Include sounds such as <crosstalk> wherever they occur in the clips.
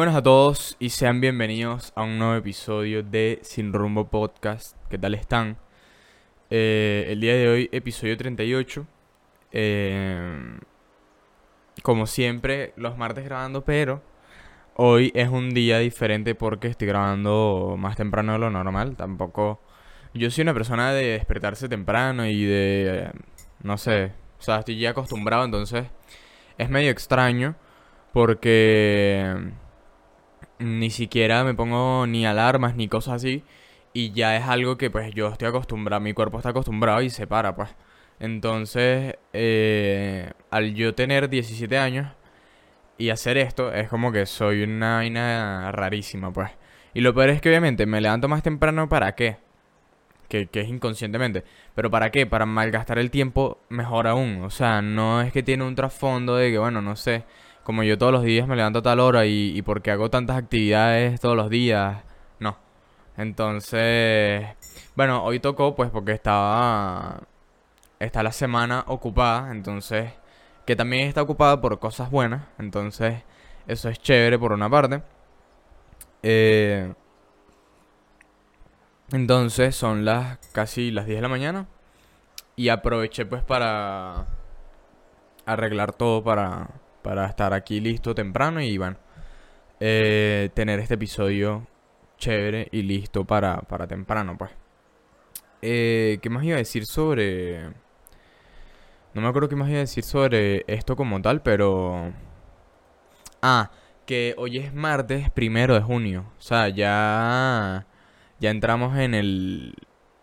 buenas a todos y sean bienvenidos a un nuevo episodio de Sin Rumbo Podcast. ¿Qué tal están? Eh, el día de hoy, episodio 38. Eh, como siempre, los martes grabando, pero hoy es un día diferente porque estoy grabando más temprano de lo normal. Tampoco. Yo soy una persona de despertarse temprano y de. eh, no sé. O sea, estoy ya acostumbrado, entonces es medio extraño porque ni siquiera me pongo ni alarmas ni cosas así y ya es algo que pues yo estoy acostumbrado, mi cuerpo está acostumbrado y se para pues. Entonces, eh, al yo tener 17 años y hacer esto, es como que soy una vaina rarísima pues. Y lo peor es que obviamente me levanto más temprano para qué? Que, que es inconscientemente. Pero ¿para qué? Para malgastar el tiempo mejor aún. O sea, no es que tiene un trasfondo de que, bueno, no sé como yo todos los días me levanto a tal hora y, y porque hago tantas actividades todos los días, no. Entonces, bueno, hoy tocó pues porque estaba, está la semana ocupada, entonces, que también está ocupada por cosas buenas, entonces, eso es chévere por una parte. Eh, entonces, son las casi las 10 de la mañana y aproveché pues para arreglar todo para para estar aquí listo temprano y bueno, eh, tener este episodio chévere y listo para, para temprano, pues. Eh, ¿Qué más iba a decir sobre... No me acuerdo qué más iba a decir sobre esto como tal, pero... Ah, que hoy es martes primero de junio. O sea, ya... Ya entramos en el...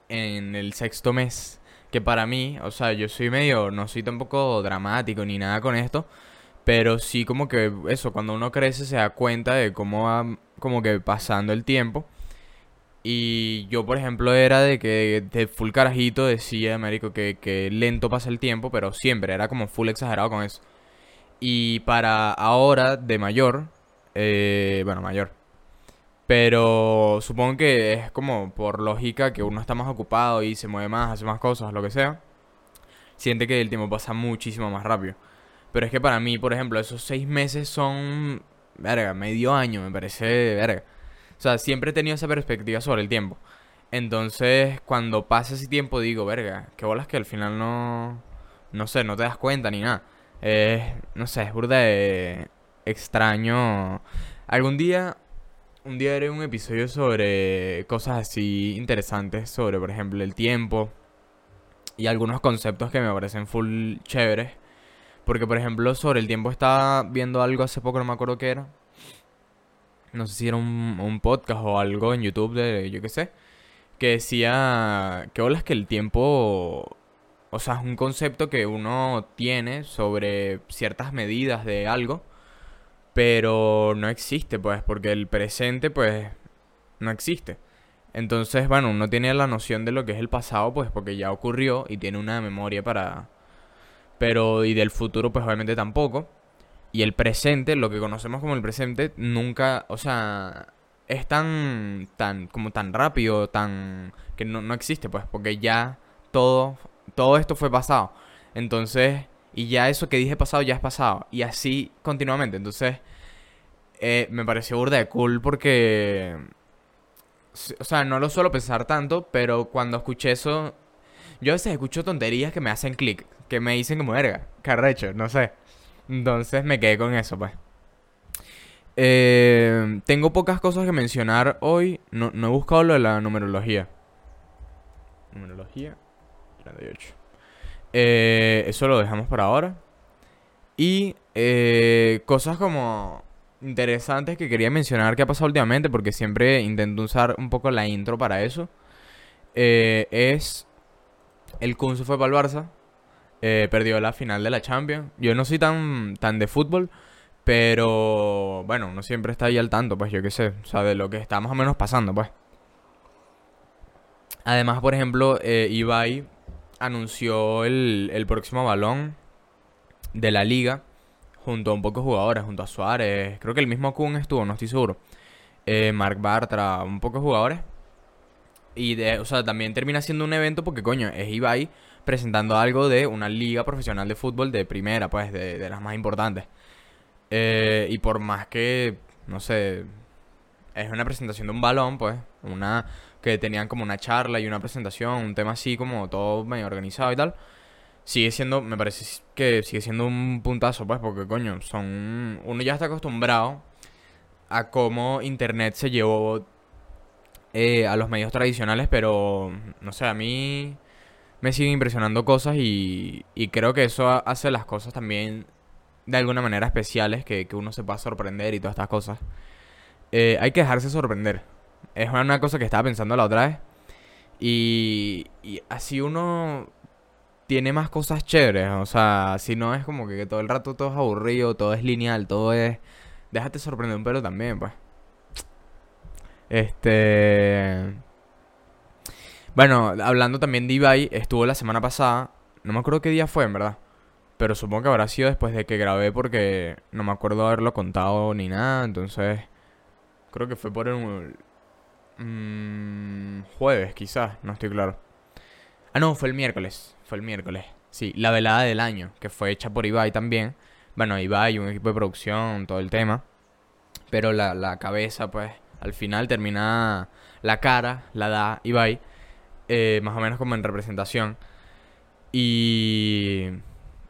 En el sexto mes. Que para mí, o sea, yo soy medio... No soy tampoco dramático ni nada con esto. Pero sí como que eso, cuando uno crece se da cuenta de cómo va como que pasando el tiempo. Y yo, por ejemplo, era de que de full carajito decía, Américo, que, que lento pasa el tiempo, pero siempre era como full exagerado con eso. Y para ahora, de mayor, eh, bueno, mayor. Pero supongo que es como por lógica que uno está más ocupado y se mueve más, hace más cosas, lo que sea. Siente que el tiempo pasa muchísimo más rápido. Pero es que para mí, por ejemplo, esos seis meses son, verga, medio año, me parece, verga. O sea, siempre he tenido esa perspectiva sobre el tiempo. Entonces, cuando pasa ese tiempo, digo, verga, qué bolas que al final no, no sé, no te das cuenta ni nada. No sé, es burda de extraño. Algún día, un día haré un episodio sobre cosas así interesantes, sobre, por ejemplo, el tiempo. Y algunos conceptos que me parecen full chéveres. Porque, por ejemplo, sobre el tiempo estaba viendo algo hace poco, no me acuerdo qué era. No sé si era un, podcast o algo en YouTube de yo qué sé. Que decía que olas que el tiempo. O sea, es un concepto que uno tiene sobre ciertas medidas de algo. Pero no existe, pues, porque el presente, pues, no existe. Entonces, bueno, uno tiene la noción de lo que es el pasado, pues, porque ya ocurrió y tiene una memoria para, pero y del futuro pues obviamente tampoco. Y el presente, lo que conocemos como el presente, nunca, o sea, es tan, tan, como tan rápido, tan, que no, no existe pues, porque ya todo, todo esto fue pasado. Entonces, y ya eso que dije pasado ya es pasado. Y así continuamente. Entonces, eh, me pareció burda de cool porque, o sea, no lo suelo pensar tanto, pero cuando escuché eso, yo a veces escucho tonterías que me hacen clic que me dicen como verga, carrecho, no sé. Entonces me quedé con eso, pues. Eh, tengo pocas cosas que mencionar hoy. No, no he buscado lo de la numerología. Numerología 38. Eh, eso lo dejamos para ahora. Y eh, cosas como interesantes que quería mencionar que ha pasado últimamente, porque siempre intento usar un poco la intro para eso. Eh, es el Kun se fue para el Barça. Eh, perdió la final de la Champions. Yo no soy tan, tan de fútbol, pero bueno, uno siempre está ahí al tanto, pues yo qué sé, o sea, de lo que está más o menos pasando, pues. Además, por ejemplo, eh, Ibai anunció el, el próximo balón de la liga junto a un poco de jugadores, junto a Suárez, creo que el mismo Kun estuvo, no estoy seguro. Eh, Mark Bartra, un poco de jugadores. Y de, o sea, también termina siendo un evento porque, coño, es Ibai presentando algo de una liga profesional de fútbol de primera, pues, de, las más importantes. Eh, y por más que no sé, es una presentación de un balón, pues, una que tenían como una charla y una presentación, un tema así como todo medio organizado y tal. Sigue siendo, me parece que sigue siendo un puntazo, pues, porque coño, son uno ya está acostumbrado a cómo internet se llevó eh, a los medios tradicionales, pero no sé, a mí me siguen impresionando cosas y, y creo que eso hace las cosas también de alguna manera especiales, que, que uno se pueda sorprender y todas estas cosas. Eh, hay que dejarse sorprender. Es una cosa que estaba pensando la otra vez. Y, y así uno tiene más cosas chéveres. O sea, si no es como que, todo el rato todo es aburrido, todo es lineal, todo es... Déjate sorprender un pelo también, pues. Este... Bueno, hablando también de Ibai, estuvo la semana pasada. No me acuerdo qué día fue, en verdad. Pero supongo que habrá sido después de que grabé porque no me acuerdo haberlo contado ni nada. Entonces, creo que fue por un mmm, jueves, quizás, no estoy claro. Ah, no, fue el miércoles. Fue el miércoles. Sí, la velada del año, que fue hecha por Ibai también. Bueno, Ibai, un equipo de producción, todo el tema. Pero la, la cabeza, pues, al final termina la cara, la da Ibai. Eh, más o menos como en representación. Y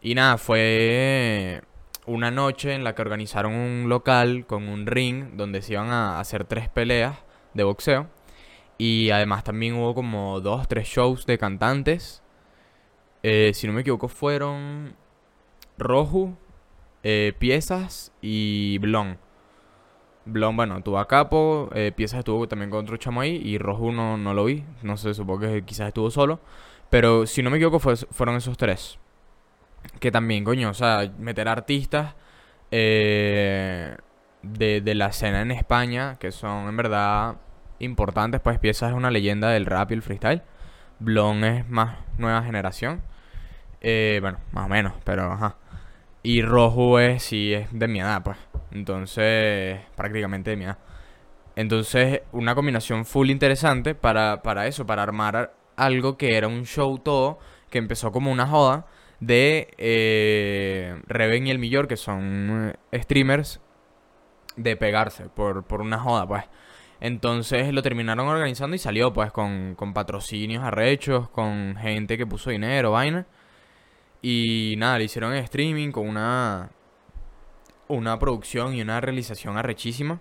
y nada, fue una noche en la que organizaron un local con un ring donde se iban a hacer tres peleas de boxeo. Y además también hubo como dos, tres shows de cantantes. Eh, si no me equivoco, fueron Roju, eh, Piezas y Blon. Blon, bueno, tuvo a Capo, eh, Piezas estuvo también con otro chamo ahí y Roju no, no lo vi. No sé, supongo que quizás estuvo solo. Pero si no me equivoco, fueron esos tres que también, coño, o sea, meter artistas eh, de, de, la escena en España, que son en verdad importantes, pues Piezas es una leyenda del rap y el freestyle. Blon es más nueva generación. Eh, bueno, más o menos, pero ajá. Y Rojo es, sí, es de mi edad, pues. Entonces, prácticamente de mi edad. Entonces, una combinación full interesante para, para eso, para armar algo que era un show todo, que empezó como una joda de eh, Reven y el Millor, que son eh, streamers, de pegarse por, por una joda, pues. Entonces lo terminaron organizando y salió, pues, con, con patrocinios arrechos, con gente que puso dinero, vaina. Y nada, le hicieron streaming con una, una producción y una realización arrechísima.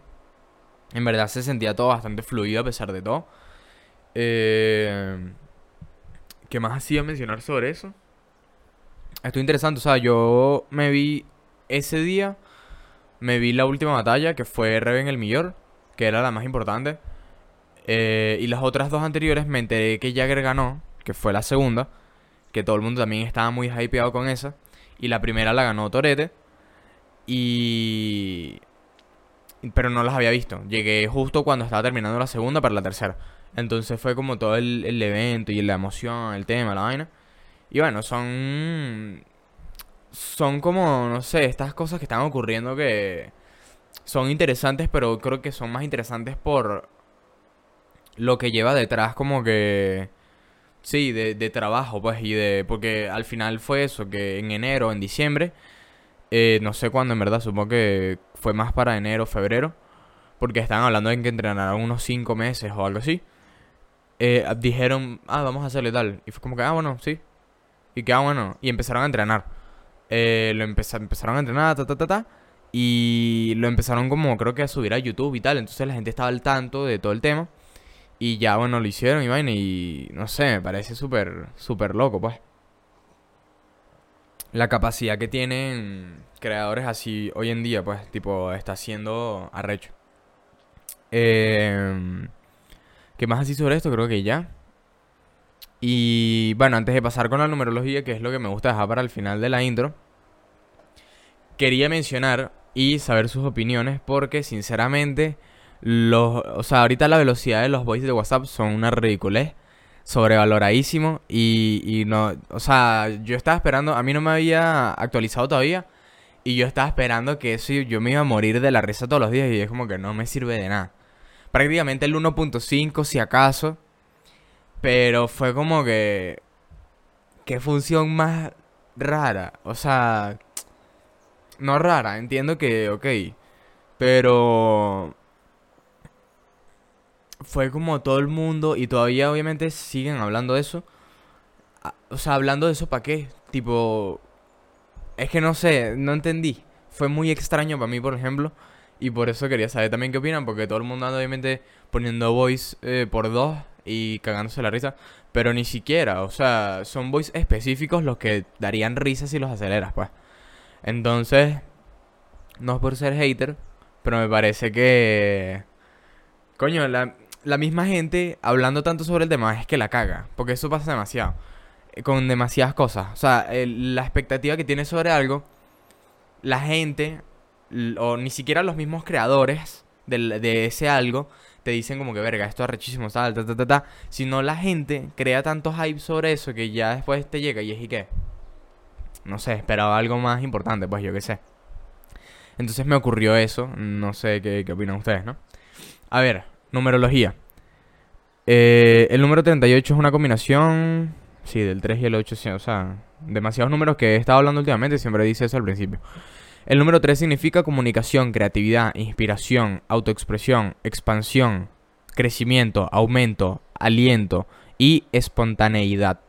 En verdad se sentía todo bastante fluido a pesar de todo. Eh, ¿Qué más hacía mencionar sobre eso? Esto interesante, o sea, yo me vi ese día, me vi la última batalla, que fue Reven el Millor, que era la más importante. Eh, y las otras dos anteriores me enteré que Jagger ganó, que fue la segunda, que todo el mundo también estaba muy hypeado con esa. Y la primera la ganó Torete. Y... Pero no las había visto. Llegué justo cuando estaba terminando la segunda para la tercera. Entonces fue como todo el, el evento y la emoción, el tema, la vaina. Y bueno, son. Son como, no sé, estas cosas que están ocurriendo que son interesantes, pero creo que son más interesantes por lo que lleva detrás, como que. Sí, de, de trabajo, pues, y de. Porque al final fue eso, que en enero, en diciembre. Eh, no sé cuándo, en verdad, supongo que fue más para enero, febrero. Porque estaban hablando de que entrenaran unos 5 meses o algo así. Eh, dijeron, ah, vamos a hacerle tal. Y fue como que, ah, bueno, sí, y que, ah, bueno, y empezaron a entrenar. Eh, lo empezaron a entrenar, ta, ta, ta, ta. Y lo empezaron como, creo que a subir a YouTube y tal. Entonces la gente estaba al tanto de todo el tema. Y ya, bueno, lo hicieron y vaina. Y no sé, me parece súper, súper loco, pues. La capacidad que tienen creadores así hoy en día, pues, tipo, está siendo arrecho. Eh, ¿Qué más así sobre esto? Creo que ya. Y bueno, antes de pasar con la numerología, que es lo que me gusta dejar para el final de la intro, quería mencionar y saber sus opiniones porque sinceramente, los, o sea, ahorita la velocidad de los voices de WhatsApp son una ridiculez, sobrevaloradísimo y, y no, o sea, yo estaba esperando, a mí no me había actualizado todavía y yo estaba esperando que eso yo me iba a morir de la risa todos los días y es como que no me sirve de nada. Prácticamente el 1.5 si acaso pero fue como que... ¿Qué función más rara? O sea... No rara, entiendo que, ok, Pero fue como todo el mundo y todavía obviamente siguen hablando de eso. Ah, O sea, hablando de eso para qué? Tipo, es que no sé, no entendí. Fue muy extraño para mí, por ejemplo. Y por eso quería saber también qué opinan, porque todo el mundo anda obviamente poniendo voice eh, por dos y cagándose la risa. Pero ni siquiera, o sea, son voice específicos los que darían risa si los aceleras, pues. Entonces, no es por ser hater, pero me parece que... Coño, la, la misma gente hablando tanto sobre el tema es que la caga, porque eso pasa demasiado. eh, Con demasiadas cosas. O sea, la expectativa que tienes sobre algo, la gente, o ni siquiera los mismos creadores de ese algo, te dicen como que, verga, esto es rechísimo, tal, ta, ta, ta, ta. Sino la gente crea tanto hype sobre eso que ya después te llega y es y qué. No sé, esperaba algo más importante, pues yo qué sé. Entonces me ocurrió eso. No sé qué, qué opinan ustedes, ¿no? A ver, numerología. Eh, el número 38 es una combinación. Sí, del 3 y el 8. sí, o sea, demasiados números que he estado hablando últimamente. Siempre dice eso al principio. El número 3 significa comunicación, creatividad, inspiración, autoexpresión, expansión, crecimiento, aumento, aliento y espontaneidad.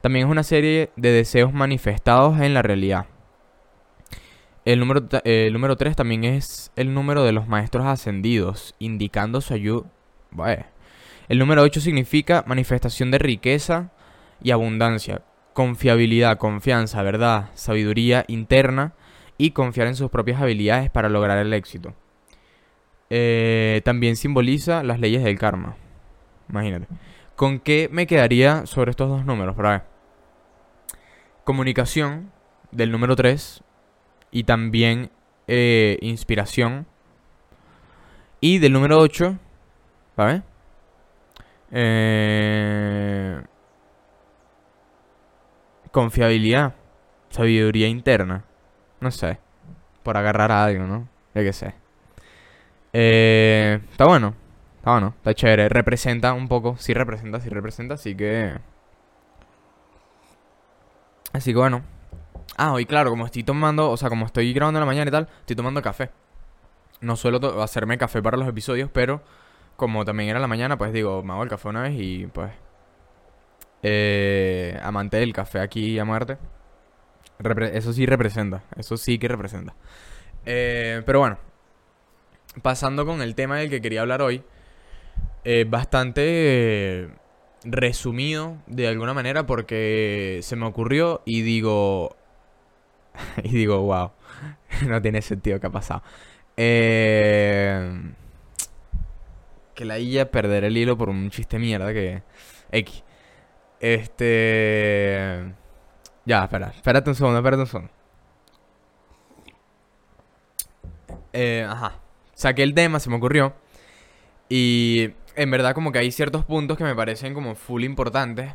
También es una serie de deseos manifestados en la realidad. El número, el número 3 también es el número de los maestros ascendidos, indicando su ayuda. El número 8 significa manifestación de riqueza y abundancia, confiabilidad, confianza, verdad, sabiduría interna y confiar en sus propias habilidades para lograr el éxito. Eh, también simboliza las leyes del karma. Imagínate. ¿Con qué me quedaría sobre estos dos números? Para. Comunicación del número 3 y también eh, inspiración. Y del número 8, ¿vale? Eh, confiabilidad, sabiduría interna. No sé, por agarrar a algo, ¿no? Ya que sé. Eh, está bueno, está bueno, está chévere. Representa un poco, sí representa, sí representa, así que... Así que bueno. Ah, hoy claro, como estoy tomando, o sea, como estoy grabando en la mañana y tal, estoy tomando café. No suelo hacerme café para los episodios, pero como también era la mañana, pues digo, me hago el café una vez y pues... Eh, amante del café aquí a muerte. Eso sí representa, eso sí que representa. Eh, pero bueno, pasando con el tema del que quería hablar hoy, eh, bastante eh, resumido de alguna manera porque se me ocurrió y digo, <laughs> y digo, wow, <laughs> no tiene sentido que ha pasado. Eh, que la IA perder el hilo por un chiste mierda que... X. Este... Ya, espera, espérate un segundo, espérate un segundo. Eh, ajá. Saqué el tema, se me ocurrió. Y en verdad como que hay ciertos puntos que me parecen como full importantes.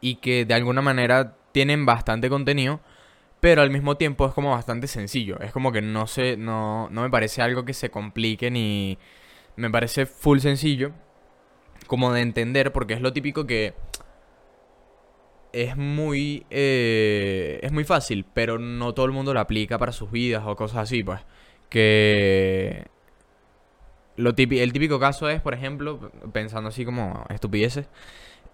Y que de alguna manera tienen bastante contenido. Pero al mismo tiempo es como bastante sencillo. Es como que no se, no, no me parece algo que se complique ni... Me parece full sencillo. Como de entender, porque es lo típico que es muy eh, es muy fácil, pero no todo el mundo lo aplica para sus vidas o cosas así, pues. Que lo el típico caso es, por ejemplo, pensando así como estupideces,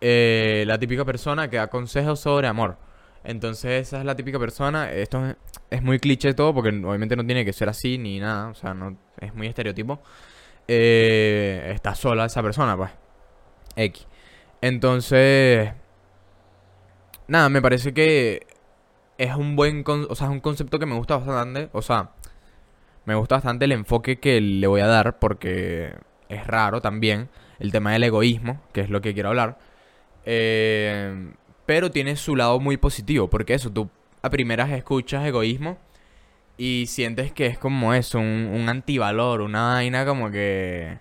eh, la típica persona que da consejos sobre amor. Entonces esa es la típica persona, esto es, muy cliché todo porque obviamente no tiene que ser así ni nada, o sea, no es muy estereotipo. Eh, está sola esa persona, pues. X. Entonces, nada, me parece que es un buen, o sea, es un concepto que me gusta bastante, o sea, me gusta bastante el enfoque que le voy a dar porque es raro también el tema del egoísmo, que es lo que quiero hablar. Eh, pero tiene su lado muy positivo, porque eso, tú a primeras escuchas egoísmo y sientes que es como eso, un, un antivalor, una vaina como que...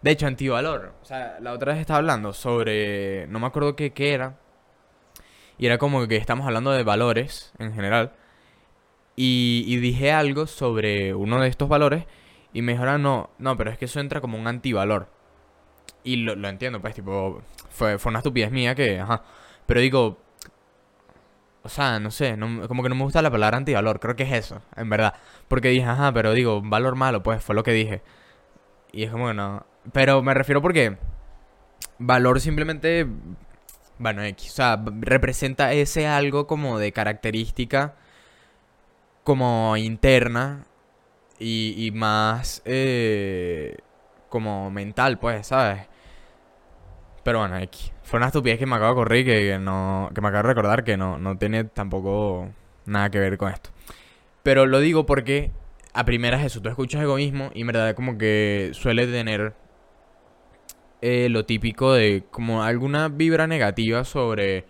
De hecho, antivalor. O sea, la otra vez estaba hablando sobre... No me acuerdo qué, qué era. Y era como que estamos hablando de valores en general. Y, y dije algo sobre uno de estos valores. Y me dijeron, no, no, pero es que eso entra como un antivalor. Y lo, lo entiendo, pues, tipo, fue, fue una estupidez mía que, ajá. Pero digo, o sea, no sé, como que no me gusta la palabra antivalor, creo que es eso, en verdad. Porque dije, ajá, pero digo, valor malo, pues fue lo que dije. Y es como que no. Pero me refiero porque valor simplemente, bueno, X, o sea, representa ese algo como de característica como interna y, más eh, como mental, pues, ¿sabes? Pero bueno, X. Fue una estupidez que me acabo de correr que, no. que me acabo de recordar que no, no tiene tampoco nada que ver con esto. Pero lo digo porque a primeras eso, tú escuchas egoísmo y en verdad como que suele tener eh, lo típico de como alguna vibra negativa sobre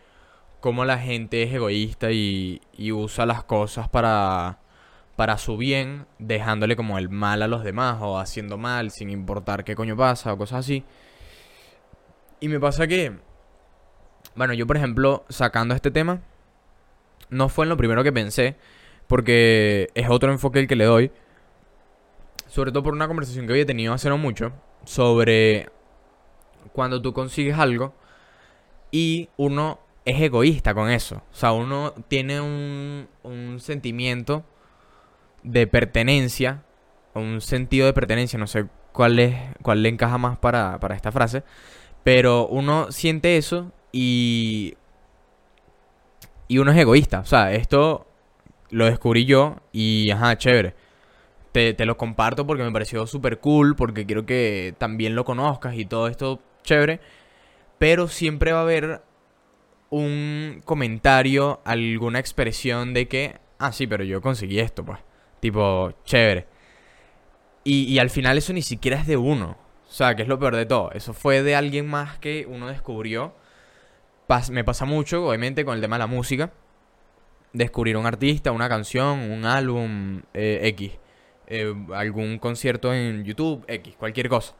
cómo la gente es egoísta y, y usa las cosas para, para su bien, dejándole como el mal a los demás o haciendo mal sin importar qué coño pasa o cosas así. Y me pasa que, bueno, yo por ejemplo, sacando este tema, no fue en lo primero que pensé, porque es otro enfoque el que le doy, sobre todo por una conversación que había tenido hace no mucho, sobre cuando tú consigues algo y uno es egoísta con eso. O sea, uno tiene un, un sentimiento de pertenencia, un sentido de pertenencia, no sé cuál, es, cuál le encaja más para, para esta frase, pero uno siente eso y. Y uno es egoísta. O sea, esto lo descubrí yo y, ajá, chévere. Te, te lo comparto porque me pareció súper cool, porque quiero que también lo conozcas y todo esto, chévere. Pero siempre va a haber un comentario, alguna expresión de que, ah, sí, pero yo conseguí esto, pues. Tipo, chévere. Y, y al final eso ni siquiera es de uno. O sea, que es lo peor de todo. Eso fue de alguien más que uno descubrió. me pasa mucho, obviamente, con el tema de la música. Descubrir un artista, una canción, un álbum, eh, X. Eh, algún concierto en YouTube, X, cualquier cosa.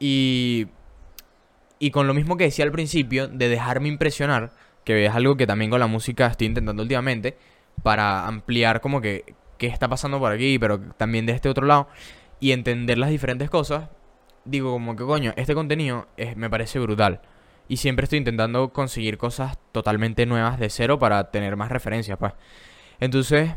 Y, y con lo mismo que decía al principio, de dejarme impresionar, que es algo que también con la música estoy intentando últimamente, para ampliar como que qué está pasando por aquí, pero también de este otro lado, y entender las diferentes cosas, digo como que coño, este contenido me parece brutal. Y siempre estoy intentando conseguir cosas totalmente nuevas de cero para tener más referencias, pues. Entonces,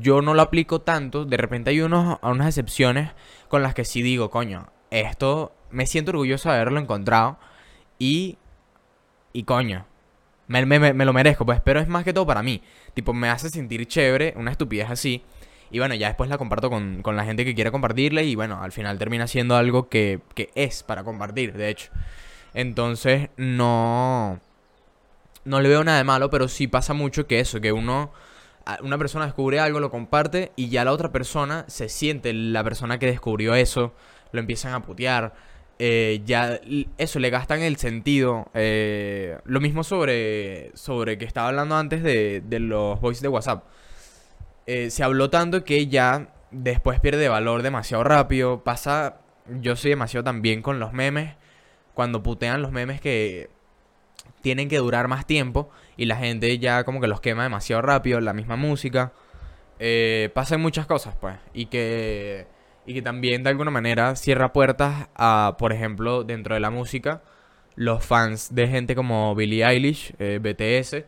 yo no lo aplico tanto. De repente hay unos, unas excepciones con las que sí digo, coño, esto me siento orgulloso de haberlo encontrado. Y, y coño, me, me, me lo merezco, pues. Pero es más que todo para mí. Tipo, me hace sentir chévere, una estupidez así. Y bueno, ya después la comparto con, la gente que quiere compartirla y bueno, al final termina siendo algo que, es para compartir, de hecho. Entonces, no... No le veo nada de malo, pero sí pasa mucho que eso, que uno una persona descubre algo, lo comparte y ya la otra persona se siente la persona que descubrió eso, lo empiezan a putear, eh, ya eso le gastan el sentido. Eh, lo mismo sobre, sobre que estaba hablando antes de, de los voices de WhatsApp. Eh, se habló tanto que ya después pierde valor demasiado rápido. Pasa, yo soy demasiado también con los memes. Cuando putean los memes que tienen que durar más tiempo y la gente ya como que los quema demasiado rápido, la misma música. Eh, pasan muchas cosas, pues. Y que, y que también de alguna manera cierra puertas a, por ejemplo, dentro de la música, los fans de gente como Billie Eilish, eh, BTS,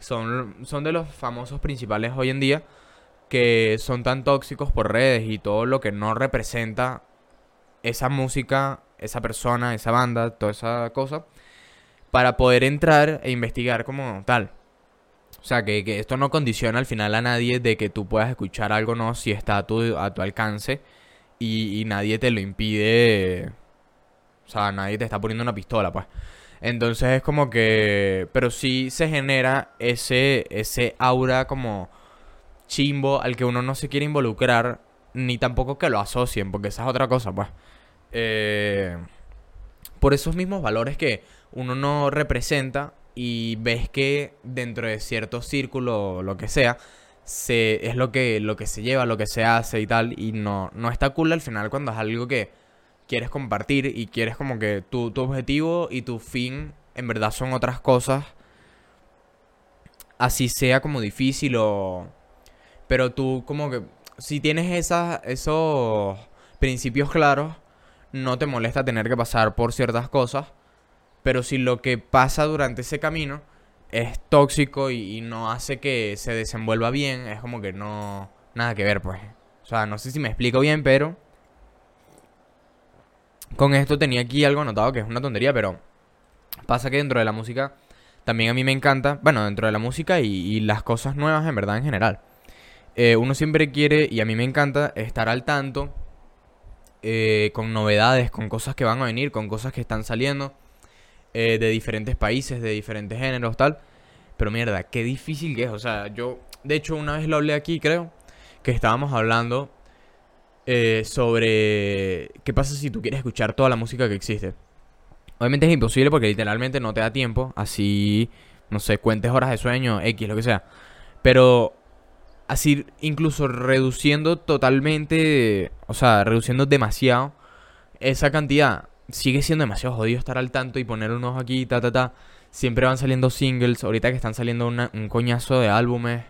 son, son de los famosos principales hoy en día que son tan tóxicos por redes y todo lo que no representa esa música, esa persona, esa banda, toda esa cosa, para poder entrar e investigar como tal. O sea, que, esto no condiciona al final a nadie de que tú puedas escuchar algo no si está a tu, a tu alcance y, y nadie te lo impide. O sea, nadie te está poniendo una pistola, pues. Entonces es como que... Pero sí se genera ese, ese aura como chimbo al que uno no se quiere involucrar, ni tampoco que lo asocien, porque esa es otra cosa, pues. Eh, por esos mismos valores que uno no representa y ves que dentro de cierto círculo, lo que sea, se, es lo que, lo que se lleva, lo que se hace y tal, y no, no está cool al final cuando es algo que quieres compartir y quieres como que tu, tu objetivo y tu fin en verdad son otras cosas, así sea como difícil o pero tú como que si tienes esas, esos principios claros, no te molesta tener que pasar por ciertas cosas. Pero si lo que pasa durante ese camino es tóxico y, no hace que se desenvuelva bien, es como que no... Nada que ver, pues. O sea, no sé si me explico bien, pero... Con esto tenía aquí algo anotado que es una tontería, pero... Pasa que dentro de la música también a mí me encanta, bueno, dentro de la música y, las cosas nuevas en verdad en general. Eh, uno siempre quiere, y a mí me encanta, estar al tanto eh, con novedades, con cosas que van a venir, con cosas que están saliendo eh, de diferentes países, de diferentes géneros, tal. Pero mierda, qué difícil que es. O sea, yo, de hecho, una vez lo hablé aquí, creo, que estábamos hablando sobre qué pasa si tú quieres escuchar toda la música que existe. Obviamente es imposible porque literalmente no te da tiempo. Así, no sé, cuentes horas de sueño, X, lo que sea. Pero así, incluso reduciendo totalmente, o sea, reduciendo demasiado esa cantidad, sigue siendo demasiado jodido estar al tanto y poner unos aquí, ta, ta, ta. Siempre van saliendo singles, ahorita que están saliendo un coñazo de álbumes.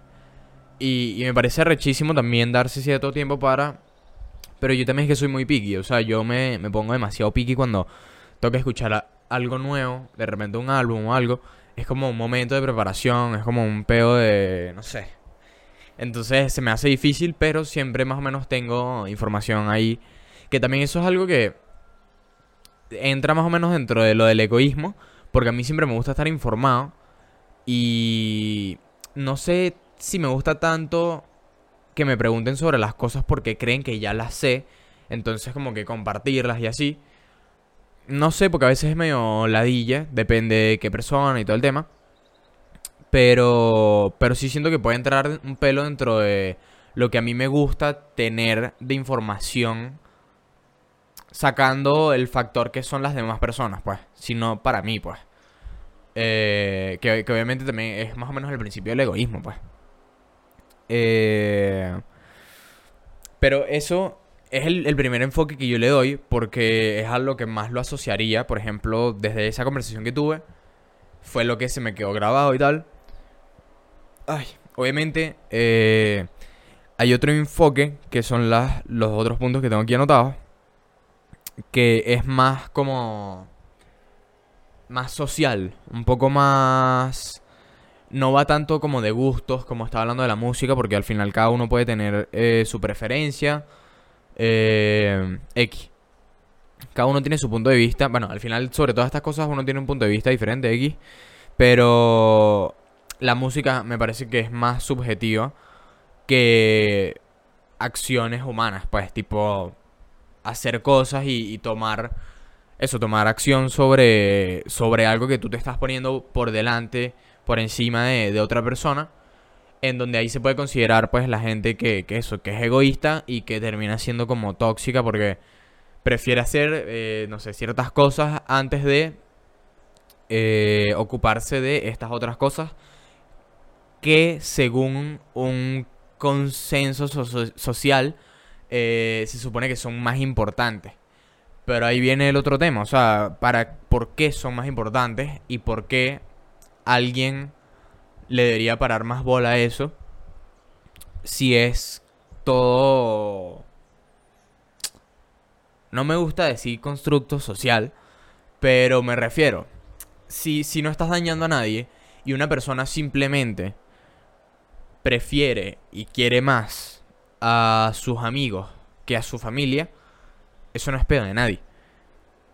Y, me parece rechísimo también darse cierto tiempo para... Pero yo también es que soy muy picky, o sea, yo me, me pongo demasiado picky cuando que escuchar algo nuevo, de repente un álbum o algo, es como un momento de preparación, es como un peo de, no sé. Entonces se me hace difícil, pero siempre más o menos tengo información ahí. Que también eso es algo que entra más o menos dentro de lo del egoísmo, porque a mí siempre me gusta estar informado y no sé si me gusta tanto que me pregunten sobre las cosas porque creen que ya las sé, entonces como que compartirlas y así. No sé, porque a veces es medio ladilla, depende de qué persona y todo el tema. Pero, pero sí siento que puede entrar un pelo dentro de lo que a mí me gusta tener de información, sacando el factor que son las demás personas, pues, sino para mí, pues. Eh, que, obviamente también es más o menos el principio del egoísmo, pues. Eh, pero eso es el, primer enfoque que yo le doy porque es algo que más lo asociaría, por ejemplo, desde esa conversación que tuve, fue lo que se me quedó grabado y tal. Ay, obviamente eh, hay otro enfoque que son los otros puntos que tengo aquí anotados, que es más como... más social, un poco más... No va tanto como de gustos, como estaba hablando de la música, porque al final cada uno puede tener eh, su preferencia eh, X. Cada uno tiene su punto de vista. Bueno, al final, sobre todas estas cosas, uno tiene un punto de vista diferente, X. Pero la música me parece que es más subjetiva que acciones humanas. Pues, tipo, hacer cosas y, tomar. Eso, tomar acción sobre, sobre algo que tú te estás poniendo por delante, por encima de, de otra persona en donde ahí se puede considerar pues la gente que, que eso, que es egoísta y que termina siendo como tóxica porque prefiere hacer, eh, no sé, ciertas cosas antes de eh, ocuparse de estas otras cosas que según un consenso social eh, se supone que son más importantes. Pero ahí viene el otro tema, o sea, para por qué son más importantes y por qué alguien le debería parar más bola a eso. Si es todo... No me gusta decir constructo social, pero me refiero. Si, si no estás dañando a nadie y una persona simplemente prefiere y quiere más a sus amigos que a su familia, eso no es pedo de nadie.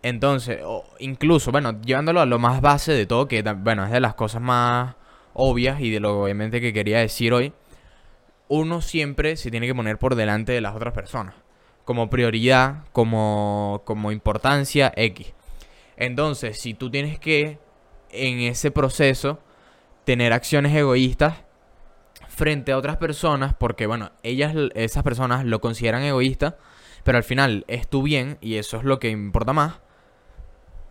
Entonces, incluso, bueno, llevándolo a lo más base de todo, que bueno, es de las cosas más obvias y de lo obviamente que quería decir hoy, uno siempre se tiene que poner por delante de las otras personas. Como prioridad, como, como importancia X. Entonces, si tú tienes que, en ese proceso, tener acciones egoístas frente a otras personas, porque bueno, ellas, esas personas lo consideran egoísta, pero al final es tu bien y eso es lo que importa más,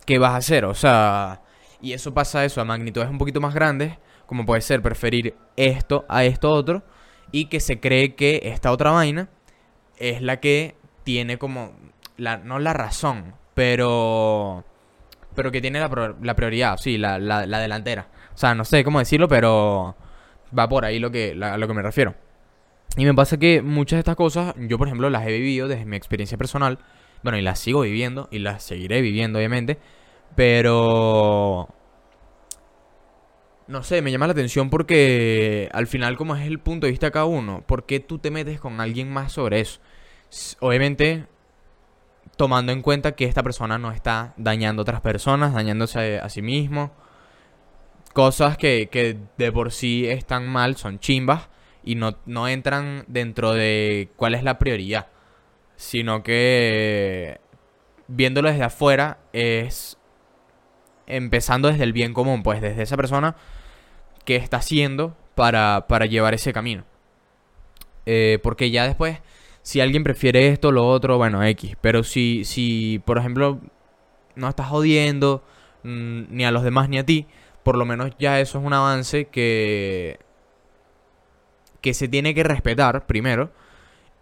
¿qué vas a hacer? O sea, y eso pasa eso a magnitudes un poquito más grandes, como puede ser preferir esto a esto otro, y que se cree que esta otra vaina es la que tiene como, la, no la razón, pero, pero que tiene la, la prioridad, sí, la, la, la, delantera. O sea, no sé cómo decirlo, pero va por ahí lo que, a lo que me refiero. Y me pasa que muchas de estas cosas, yo por ejemplo las he vivido desde mi experiencia personal, bueno, y las sigo viviendo, y las seguiré viviendo obviamente, pero no sé, me llama la atención porque al final como es el punto de vista de cada uno, ¿por qué tú te metes con alguien más sobre eso? Obviamente tomando en cuenta que esta persona no está dañando a otras personas, dañándose a, sí mismo. Cosas que, que, de por sí están mal, son chimbas y no, no entran dentro de cuál es la prioridad, sino que viéndolo desde afuera es empezando desde el bien común, pues desde esa persona que está haciendo para, para llevar ese camino. Eh, porque ya después, si alguien prefiere esto, lo otro, bueno, X. Pero si, si por ejemplo, no estás jodiendo mm, ni a los demás ni a ti, por lo menos ya eso es un avance que, que se tiene que respetar primero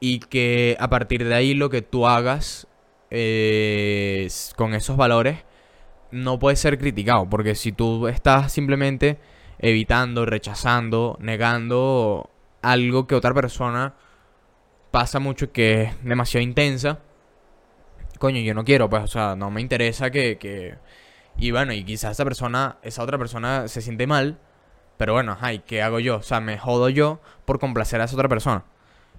y que a partir de ahí lo que tú hagas eh, con esos valores no puede ser criticado, porque si tú estás simplemente evitando, rechazando, negando algo que otra persona pasa mucho que es demasiado intensa, coño, yo no quiero, pues, o sea, no me interesa que, que... Y bueno, y quizás esa persona, esa otra persona se siente mal, pero bueno, ay, ¿qué hago yo? O sea, me jodo yo por complacer a esa otra persona.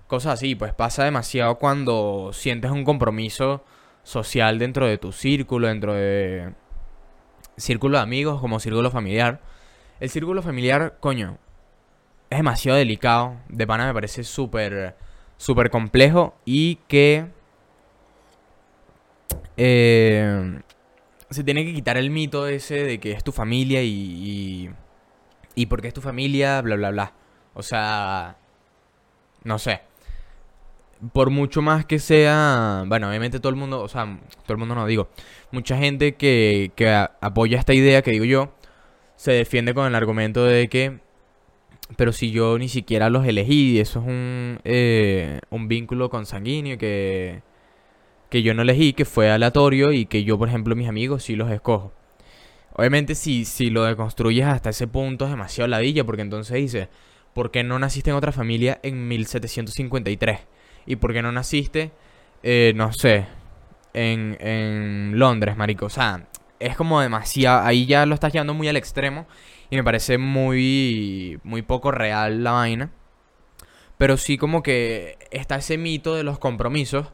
Cosas así, pues pasa demasiado cuando sientes un compromiso social dentro de tu círculo, dentro de círculo de amigos como círculo familiar. El círculo familiar, coño, es demasiado delicado. De pana me parece súper, súper complejo y que eh, se tiene que quitar el mito ese de que es tu familia y, y, y porque es tu familia, bla, bla, bla. O sea, no sé por mucho más que sea, bueno, obviamente todo el mundo, o sea, todo el mundo no digo, mucha gente que, que apoya esta idea que digo yo, se defiende con el argumento de que, pero si yo ni siquiera los elegí, eso es un, eh, un vínculo consanguíneo que, que yo no elegí, que fue aleatorio y que yo, por ejemplo, mis amigos sí los escojo. Obviamente si, si lo deconstruyes hasta ese punto es demasiado ladilla, porque entonces dices, ¿por qué no naciste en otra familia en 1753? ¿Y por qué no naciste, eh, no sé, en, en Londres, marico? O sea, es como demasiado... Ahí ya lo estás llevando muy al extremo y me parece muy, muy poco real la vaina. Pero sí como que está ese mito de los compromisos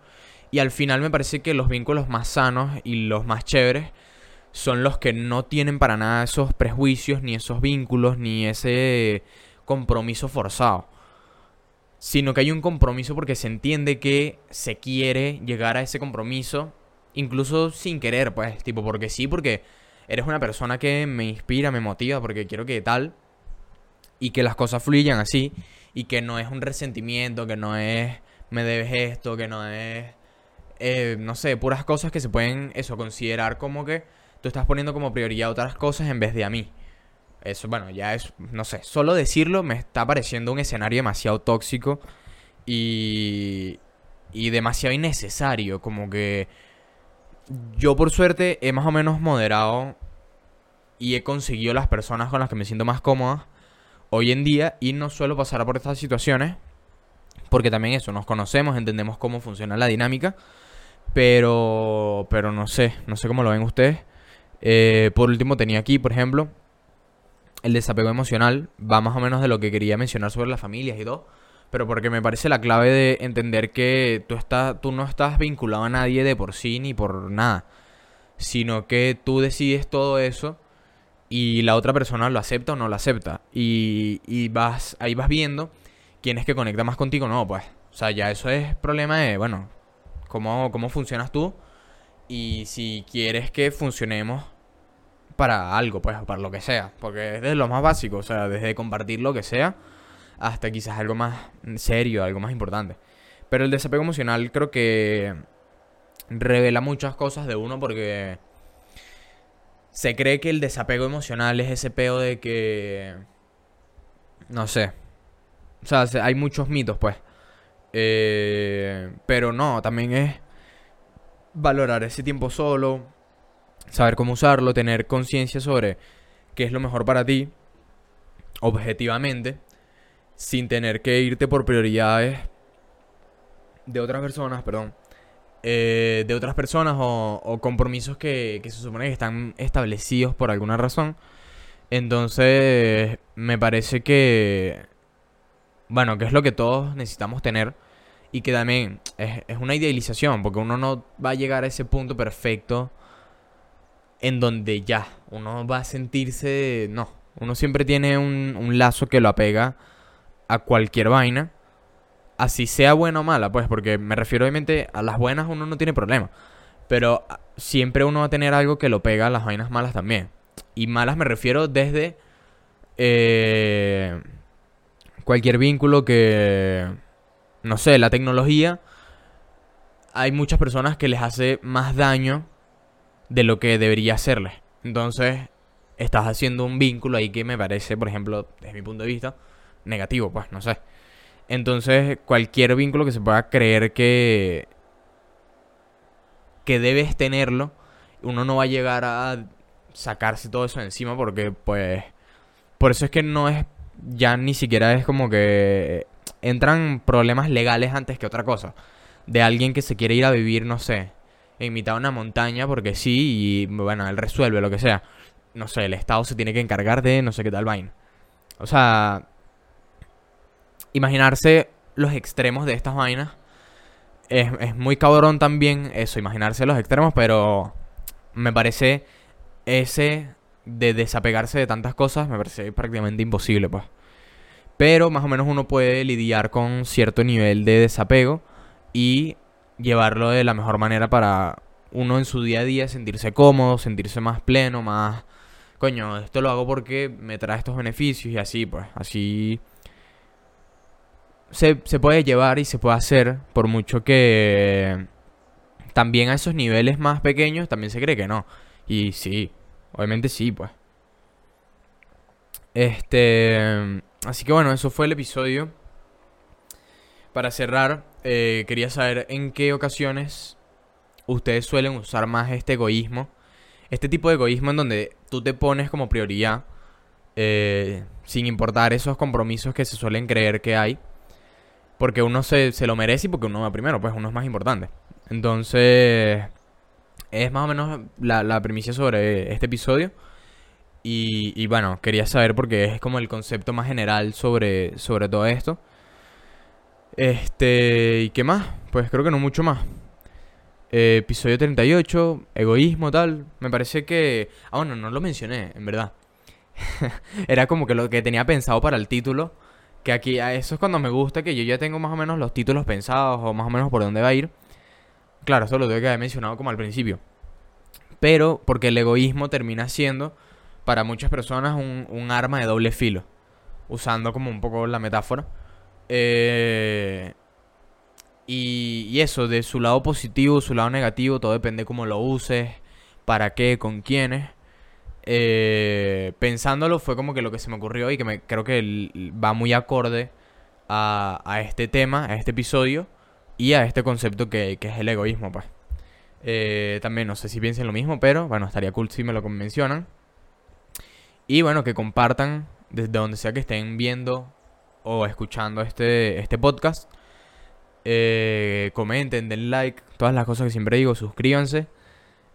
y al final me parece que los vínculos más sanos y los más chéveres son los que no tienen para nada esos prejuicios, ni esos vínculos, ni ese compromiso forzado. Sino que hay un compromiso porque se entiende que se quiere llegar a ese compromiso, incluso sin querer, pues, tipo, porque sí, porque eres una persona que me inspira, me motiva, porque quiero que tal, y que las cosas fluyan así, y que no es un resentimiento, que no es me debes esto, que no es, eh, no sé, puras cosas que se pueden, eso, considerar como que tú estás poniendo como prioridad otras cosas en vez de a mí. Eso, bueno, ya es, no sé, solo decirlo me está pareciendo un escenario demasiado tóxico y, y demasiado innecesario. Como que yo por suerte he más o menos moderado y he conseguido las personas con las que me siento más cómoda hoy en día y no suelo pasar por estas situaciones porque también eso, nos conocemos, entendemos cómo funciona la dinámica, pero, pero no sé, no sé cómo lo ven ustedes. Eh, por último tenía aquí, por ejemplo, el desapego emocional va más o menos de lo que quería mencionar sobre las familias y todo. Pero porque me parece la clave de entender que tú, estás, tú no estás vinculado a nadie de por sí ni por nada. Sino que tú decides todo eso y la otra persona lo acepta o no lo acepta. Y, y vas, ahí vas viendo quién es que conecta más contigo no, pues. O sea, ya eso es problema de, bueno, cómo, cómo funcionas tú. Y si quieres que funcionemos para algo, pues, para lo que sea. Porque es de lo más básico, o sea, desde compartir lo que sea hasta quizás algo más serio, algo más importante. Pero el desapego emocional creo que revela muchas cosas de uno porque se cree que el desapego emocional es ese peo de que... No sé. O sea, hay muchos mitos, pues. Eh, pero no, también es valorar ese tiempo solo, saber cómo usarlo, tener conciencia sobre qué es lo mejor para ti, objetivamente, sin tener que irte por prioridades de otras personas, perdón, eh, de otras personas o, compromisos que, se supone que están establecidos por alguna razón. Entonces, me parece que, bueno, que es lo que todos necesitamos tener y que también es, una idealización, porque uno no va a llegar a ese punto perfecto en donde ya, uno va a sentirse, no, uno siempre tiene un, un lazo que lo apega a cualquier vaina, así sea buena o mala, pues, porque me refiero obviamente a las buenas uno no tiene problema, pero siempre uno va a tener algo que lo pega a las vainas malas también. Y malas me refiero desde eh, cualquier vínculo que, no sé, la tecnología, hay muchas personas que les hace más daño de lo que debería hacerles. Entonces, estás haciendo un vínculo ahí que me parece, por ejemplo, desde mi punto de vista, negativo, pues, no sé. Entonces, cualquier vínculo que se pueda creer que que debes tenerlo, uno no va a llegar a sacarse todo eso encima porque pues por eso es que no es ya ni siquiera es como que entran problemas legales antes que otra cosa. De alguien que se quiere ir a vivir, no sé, en mitad de una montaña porque sí y bueno, él resuelve lo que sea. No sé, el Estado se tiene que encargar de no sé qué tal vaina. O sea, imaginarse los extremos de estas vainas es, es muy cabrón también eso, imaginarse los extremos, pero me parece ese de desapegarse de tantas cosas me parece prácticamente imposible, pues. Pero más o menos uno puede lidiar con cierto nivel de desapego y llevarlo de la mejor manera para uno en su día a día sentirse cómodo, sentirse más pleno, más... Coño, esto lo hago porque me trae estos beneficios y así, pues, así... Se, se puede llevar y se puede hacer por mucho que también a esos niveles más pequeños también se cree que no. Y sí, Obviamente sí, pues. Este. Así que bueno, eso fue el episodio. Para cerrar, eh, quería saber en qué ocasiones ustedes suelen usar más este egoísmo. Este tipo de egoísmo en donde tú te pones como prioridad. Eh, sin importar esos compromisos que se suelen creer que hay. Porque uno se, se lo merece y porque uno va primero, pues uno es más importante. Entonces, es más o menos la, la premisa sobre este episodio. Y, bueno, quería saber porque es como el concepto más general sobre, sobre todo esto. Este, ¿y qué más? Pues creo que no mucho más. Eh, episodio 38, egoísmo, tal. Me parece que... Ah, bueno, no lo mencioné, en verdad. <laughs> Era como que lo que tenía pensado para el título. Que aquí, eso es cuando me gusta que yo ya tengo más o menos los títulos pensados o más o menos por dónde va a ir. Claro, eso lo tengo que haber mencionado como al principio. Pero porque el egoísmo termina siendo para muchas personas un, arma de doble filo. Usando como un poco la metáfora. Eh, y, eso, de su lado positivo, su lado negativo, todo depende cómo lo uses, para qué, con quiénes. Eh, pensándolo fue como que lo que se me ocurrió y que me, creo que va muy acorde a, a este tema, a este episodio y a este concepto que, que es el egoísmo, pues. Eh, también no sé si piensen lo mismo, pero bueno, estaría cool si me lo mencionan. Y bueno, que compartan desde donde sea que estén viendo o escuchando este, este podcast. Eh, comenten, den like, todas las cosas que siempre digo, suscríbanse.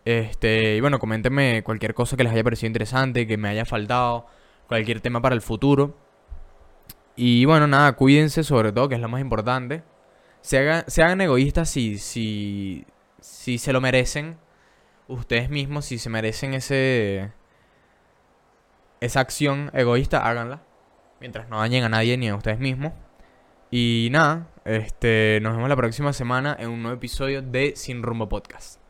Este, y bueno, coméntenme cualquier cosa que les haya parecido interesante, que me haya faltado, cualquier tema para el futuro. Y bueno, nada, cuídense sobre todo, que es lo más importante se hagan, egoístas si, si, si se lo merecen ustedes mismos, si se merecen ese esa acción egoísta, háganla. Mientras no dañen a nadie ni a ustedes mismos. Y nada, este, nos vemos la próxima semana en un nuevo episodio de Sin Rumbo Podcast.